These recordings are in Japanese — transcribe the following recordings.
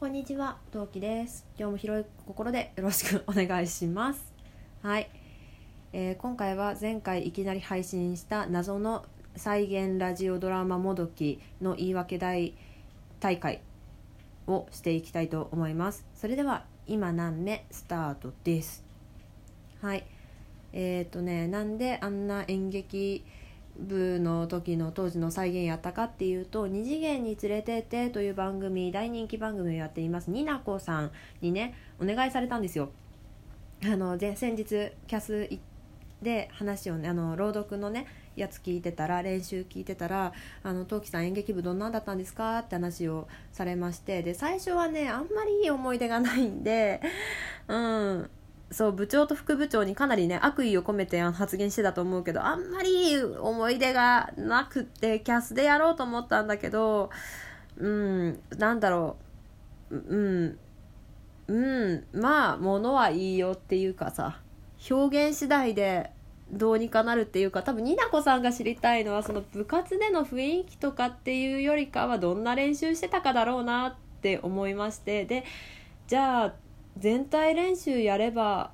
こんにちは、トウキです。今日も広い心でよろしくお願いします。はい、えー今回は前回いきなり配信した謎の再現ラジオドラマもどきの言い訳大大会をしていきたいと思います。それでは今何目スタートです。はい、えっ、とね、なんであんな演劇部の時の当時の再現やったかっていうと「二次元に連れてって」という番組大人気番組をやっていますになこさんにねお願いされたんですよ。あの先日キャスで話をねあの朗読のねやつ聞いてたら練習聞いてたら「あの陶器さん演劇部どんなんだったんですか?」って話をされましてで最初はねあんまりいい思い出がないんでうんそう部長と副部長にかなりね悪意を込めて発言してたと思うけどあんまり思い出がなくってキャスでやろうと思ったんだけどうんなんだろううんうんまあものはいいよっていうかさ表現次第でどうにかなるっていうか多分になこさんが知りたいのはその部活での雰囲気とかっていうよりかはどんな練習してたかだろうなって思いましてでじゃあ全体練習やれば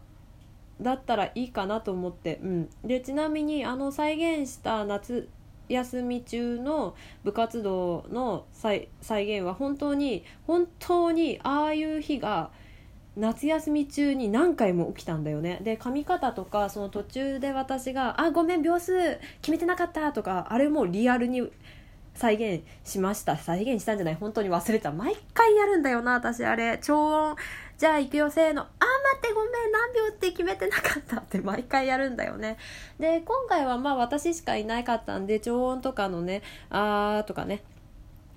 だったらいいかなと思って、うん、でちなみにあの再現した夏休み中の部活動の再現は本当に本当にああいう日が夏休み中に何回も起きたんだよね。で髪型とかその途中で私が「あごめん秒数決めてなかった」とかあれもリアルに再現しました。再現したんじゃない。本当に忘れた。毎回やるんだよな私あれ。超音じゃあ行くよせーの。あ待ってごめん。何秒って決めてなかったって毎回やるんだよね。で今回はまあ私しかいなかったんで超音とかのねあーとかね。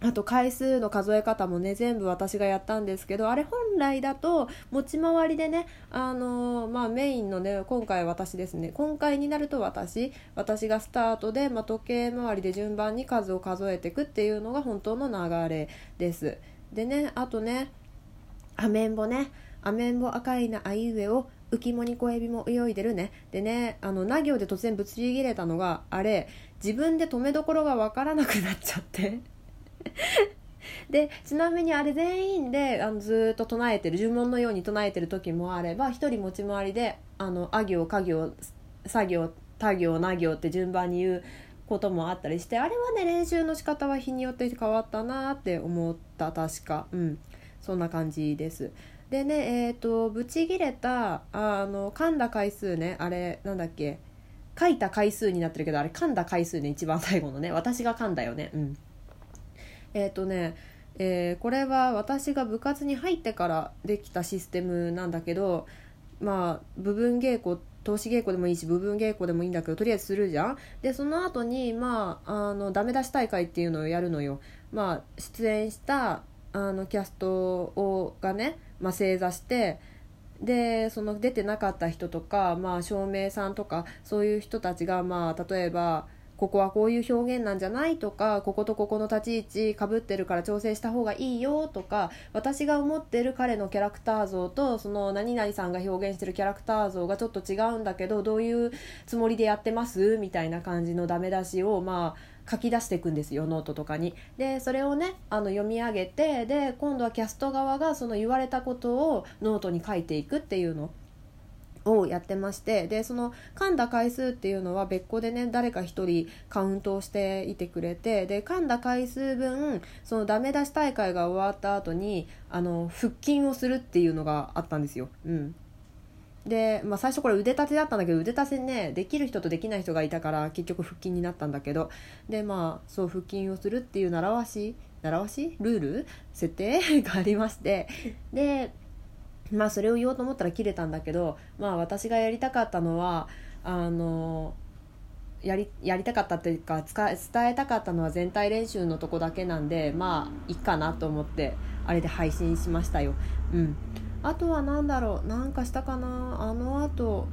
あと回数の数え方もね全部私がやったんですけどあれ本来だと持ち回りでねあのーまあメインのね今回私ですね。今回になると私。私がスタートで、まあ、時計回りで順番に数を数えていくっていうのが本当の流れです。でねあとねアメンボね。アメンボ赤いなあいうえを浮きもに小エビも泳いでるね。でねあのな行で突然ぶつり切れたのがあれ自分で止めどころがわからなくなっちゃって。でちなみにあれ全員であのずっと唱えてる呪文のように唱えてる時もあれば一人持ち回りであのあ行か行作業他行な行って順番に言うこともあったりしてあれはね練習の仕方は日によって変わったなって思った確かうんそんな感じです。でねえっ、とブチギレたあの噛んだ回数ねあれなんだっけ書いた回数になってるけどあれ噛んだ回数ね一番最後のね私が噛んだよね。うん。えっ、とねえーこれは私が部活に入ってからできたシステムなんだけどまあ部分稽古投資稽古でもいいし部分稽古でもいいんだけどとりあえずするじゃん。でその後にまああのダメ出し大会っていうのをやるのよ。まあ出演したあのキャストをがね、まあ、正座してでその出てなかった人とか、まあ、照明さんとかそういう人たちが、まあ、例えばここはこういう表現なんじゃないとかこことここの立ち位置かぶってるから調整した方がいいよとか私が思ってる彼のキャラクター像とその何々さんが表現してるキャラクター像がちょっと違うんだけどどういうつもりでやってます？みたいな感じのダメ出しをまあ書き出していくんですよノートとかに。でそれをねあの読み上げてで今度はキャスト側がその言われたことをノートに書いていくっていうのをやってましてでその噛んだ回数っていうのは別個でね誰か一人カウントをしていてくれてで噛んだ回数分そのダメ出し大会が終わった後にあの腹筋をするっていうのがあったんですよ。うんで、まあ、最初これ腕立てだったんだけど腕立てねできる人とできない人がいたから結局腹筋になったんだけどでまあそう腹筋をするっていう習わし習わし？ルール？設定がありましてでまあそれを言おうと思ったら切れたんだけどまあ私がやりたかったのはあのやりやりたかったっていうか使伝えたかったのは全体練習のとこだけなんでまあいいかなと思ってあれで配信しましたよ。うん。あとは何だろうなんかしたかなあのあと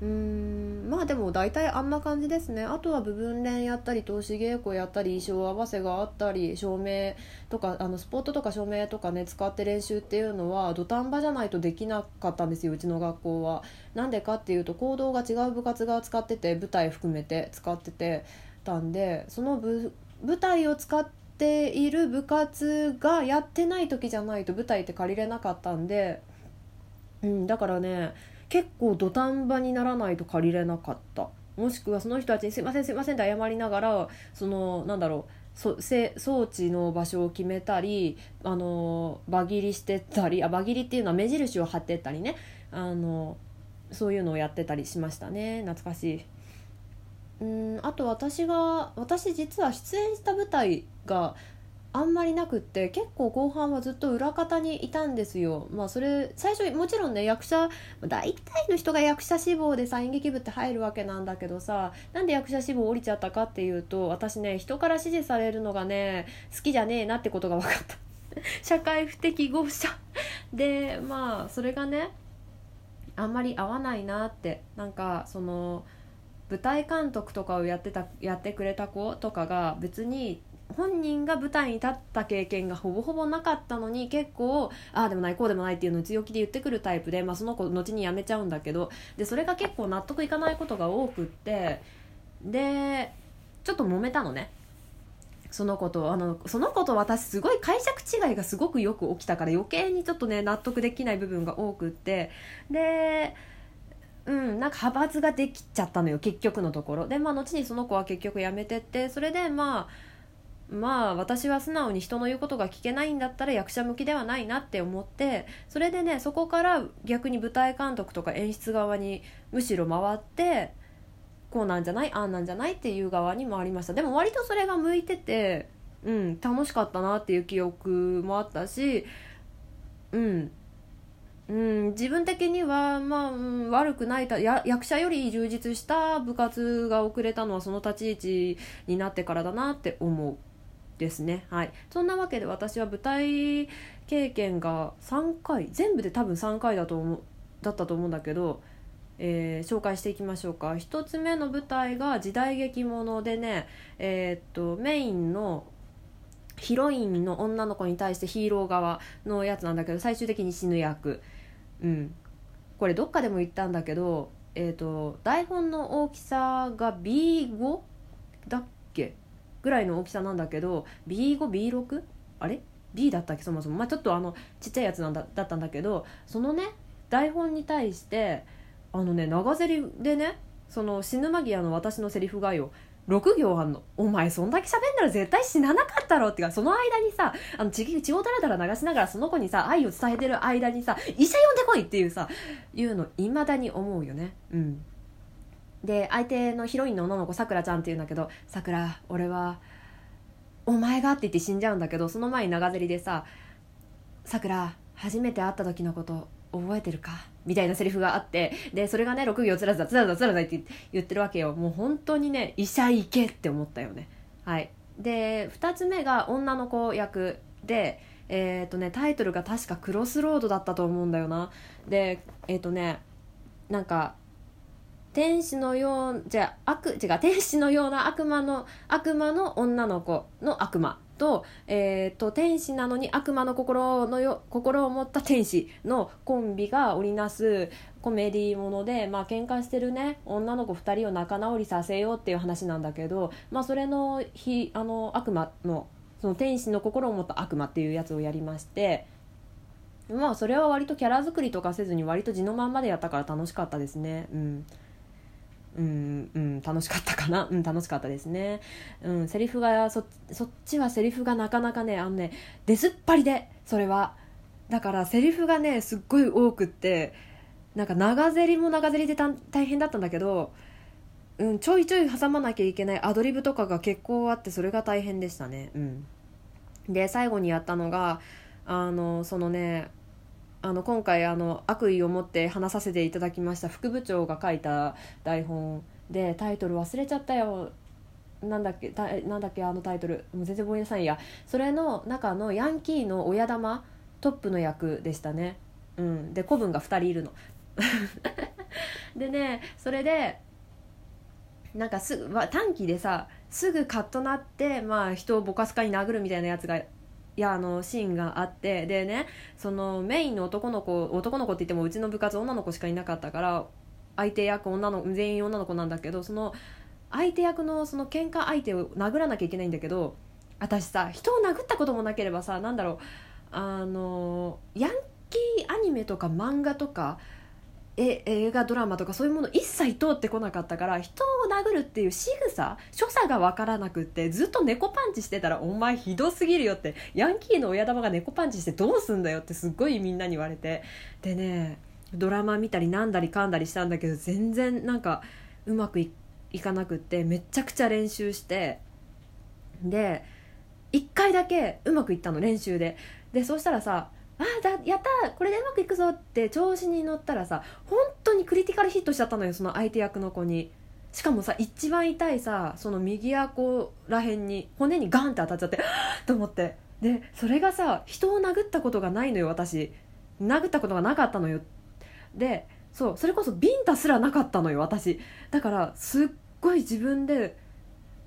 うーんまあでも大体あんな感じですね。あとは部分練やったり投資稽古やったり衣装合わせがあったり照明とかあのスポットとか照明とかね使って練習っていうのは土壇場じゃないとできなかったんですようちの学校は。なんでかっていうと行動が違う部活が使ってて舞台含めて使っててたんでその部舞台を使ってている部活がやってない時じゃないと舞台って借りれなかったんで、うん、だからね結構土壇場にならないと借りれなかった。もしくはその人たちに「すいませんすいません」って謝りながらそのなんだろうそ装置の場所を決めたりあの場切りしてたりあ場切りっていうのは目印を貼ってったりね。あのそういうのをやってたりしましたね。懐かしい。うんあと私が私実は出演した舞台があんまりなくって結構後半はずっと裏方にいたんですよ。まあそれ最初もちろんね役者大体の人が役者志望でさ演劇部って入るわけなんだけどさなんで役者志望降りちゃったかっていうと私ね人から支持されるのがね好きじゃねえなってことが分かった。社会不適合者。でまあそれがねあんまり合わないなって。なんかその舞台監督とかをやってたやってくれた子とかが別に本人が舞台に立った経験がほぼほぼなかったのに結構ああでもないこうでもないっていうのを強気で言ってくるタイプで、まあ、その子後に辞めちゃうんだけどでそれが結構納得いかないことが多くってでちょっと揉めたのね。その子とあのその子と私すごい解釈違いがすごくよく起きたから余計にちょっとね納得できない部分が多くってでうんなんか派閥ができちゃったのよ結局のところ。でまあ後にその子は結局辞めてってそれでまあまあ私は素直に人の言うことが聞けないんだったら役者向きではないなって思ってそれでねそこから逆に舞台監督とか演出側にむしろ回ってこうなんじゃない？あんなんじゃないっていう側に回りました。でも割とそれが向いててうん楽しかったなっていう記憶もあったしうんうん、自分的には、まあ、悪くないや役者より充実した部活が遅れたのはその立ち位置になってからだなって思う。ですね。はい。そんなわけで私は舞台経験が3回全部で多分3回だと思だったと思うんだけど、えー、紹介していきましょうか。1つ目の舞台が時代劇ものでねえー、っとメインのヒロインの女の子に対してヒーロー側のやつなんだけど最終的に死ぬ役。うん。これどっかでも言ったんだけどえーと台本の大きさが B5 だっけ？ぐらいの大きさなんだけど B5B6 あれ？B だったっけ？そもそも。まあちょっとあのちっちゃいやつなんだだったんだけどそのね台本に対してあのね長ゼリでねその死ぬ間際の私のセリフがよ6行あんの。お前そんだけ喋んなら絶対死ななかったろってかその間にさあの血血をだらだら流しながらその子にさ愛を伝えてる間にさ医者呼んでこいっていうさいうのいまだに思うよね。うん。で相手のヒロインの女の子さくらちゃんっていうんだけど「さくら俺はお前が」って言って死んじゃうんだけどその前に長ゼリでさ「さくら初めて会った時のこと覚えてるか?」みたいなセリフがあってでそれがね6行つらずらつらずらつらって言ってるわけよもう本当にね医者行けって思ったよねはいで2つ目が女の子役でえっ、ー、とねタイトルが確か「クロスロード」だったと思うんだよなでえっ、ー、とねなんか天使のようじゃ悪違う天使のような悪魔の悪魔の女の子の悪魔と,、えーと、天使なのに悪魔の心のよ心を持った天使のコンビが織りなすコメディーもので、まあ喧嘩してるね女の子2人を仲直りさせようっていう話なんだけど、まあ、それのひあの悪魔のその天使の心を持った悪魔っていうやつをやりまして。まあそれは割とキャラ作りとかせずに割と地のまんまでやったから楽しかったですねうんうんうん楽しかったかな。うん楽しかったですね。うんセリフがそそっちはセリフがなかなかねあのね出ずっぱりでそれは。だからセリフがねすっごい多くってなんか長ゼリも長ゼリで大変だったんだけど、うん、ちょいちょい挟まなきゃいけないアドリブとかが結構あってそれが大変でしたね。うん。で最後にやったのがあのそのねあの今回あの悪意を持って話させていただきました副部長が書いた台本でタイトル忘れちゃったよ。なんだっけなんだっけあのタイトル。もう全然覚えなさいや。それの中のヤンキーの親玉トップの役でしたね。うん。で子分が2人いるの。でねそれでなんかすぐ、短期でさすぐカッとなって、まあ、人をボカスカに殴るみたいなやつがいやあのシーンがあってでねそのメインの男の子男の子って言ってもうちの部活女の子しかいなかったから相手役女の全員女の子なんだけどその相手役のその喧嘩相手を殴らなきゃいけないんだけど私さ人を殴ったこともなければさなんだろうあのヤンキーアニメとか漫画とかえ映画ドラマとかそういうもの一切通ってこなかったから人を殴るっていう仕草所作が分からなくってずっと猫パンチしてたら「お前ひどすぎるよ」ってヤンキーの親玉が猫パンチしてどうすんだよってすっごいみんなに言われて。でねドラマ見たりなんだりかんだりしたんだけど全然なんかうまくいかなくってめちゃくちゃ練習してで1回だけうまくいったの練習で。でそうしたらさあだやったこれでうまくいくぞって調子に乗ったらさ本当にクリティカルヒットしちゃったのよその相手役の子に。しかもさ一番痛いさその右顎らへんに骨にガンって当たっちゃって と思って。でそれがさ人を殴ったことがないのよ私。殴ったことがなかったのよ。でそうそれこそビンタすらなかったのよ私。だからすっごい自分で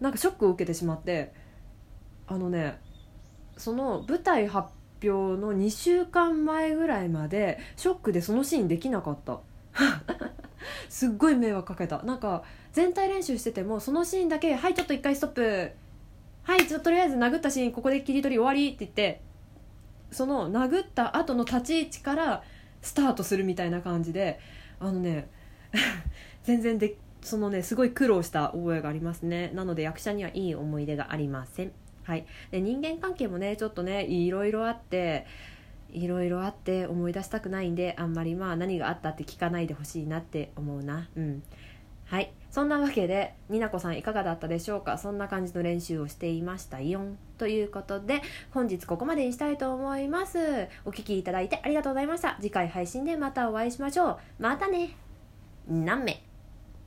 なんかショックを受けてしまって。あのねその舞台発表の2週間前ぐらいまでショックでそのシーンできなかった。すっごい迷惑かけた。なんか全体練習しててもそのシーンだけ「はいちょっと一回ストップ」「はいちょっととりあえず殴ったシーンここで切り取り終わり」って言ってその殴った後の立ち位置からスタートするみたいな感じであのね 全然でそのねすごい苦労した覚えがありますね。なので役者にはいい思い出がありません。はい、で人間関係もねちょっとねいろいろあっていろいろあって思い出したくないんであんまりまあ何があったって聞かないでほしいなって思うな。うん。はい。そんなわけでになこさんいかがだったでしょうか？そんな感じの練習をしていましたよ。んということで本日ここまでにしたいと思います。お聴きいただいてありがとうございました。次回配信でまたお会いしましょう。またね。何名？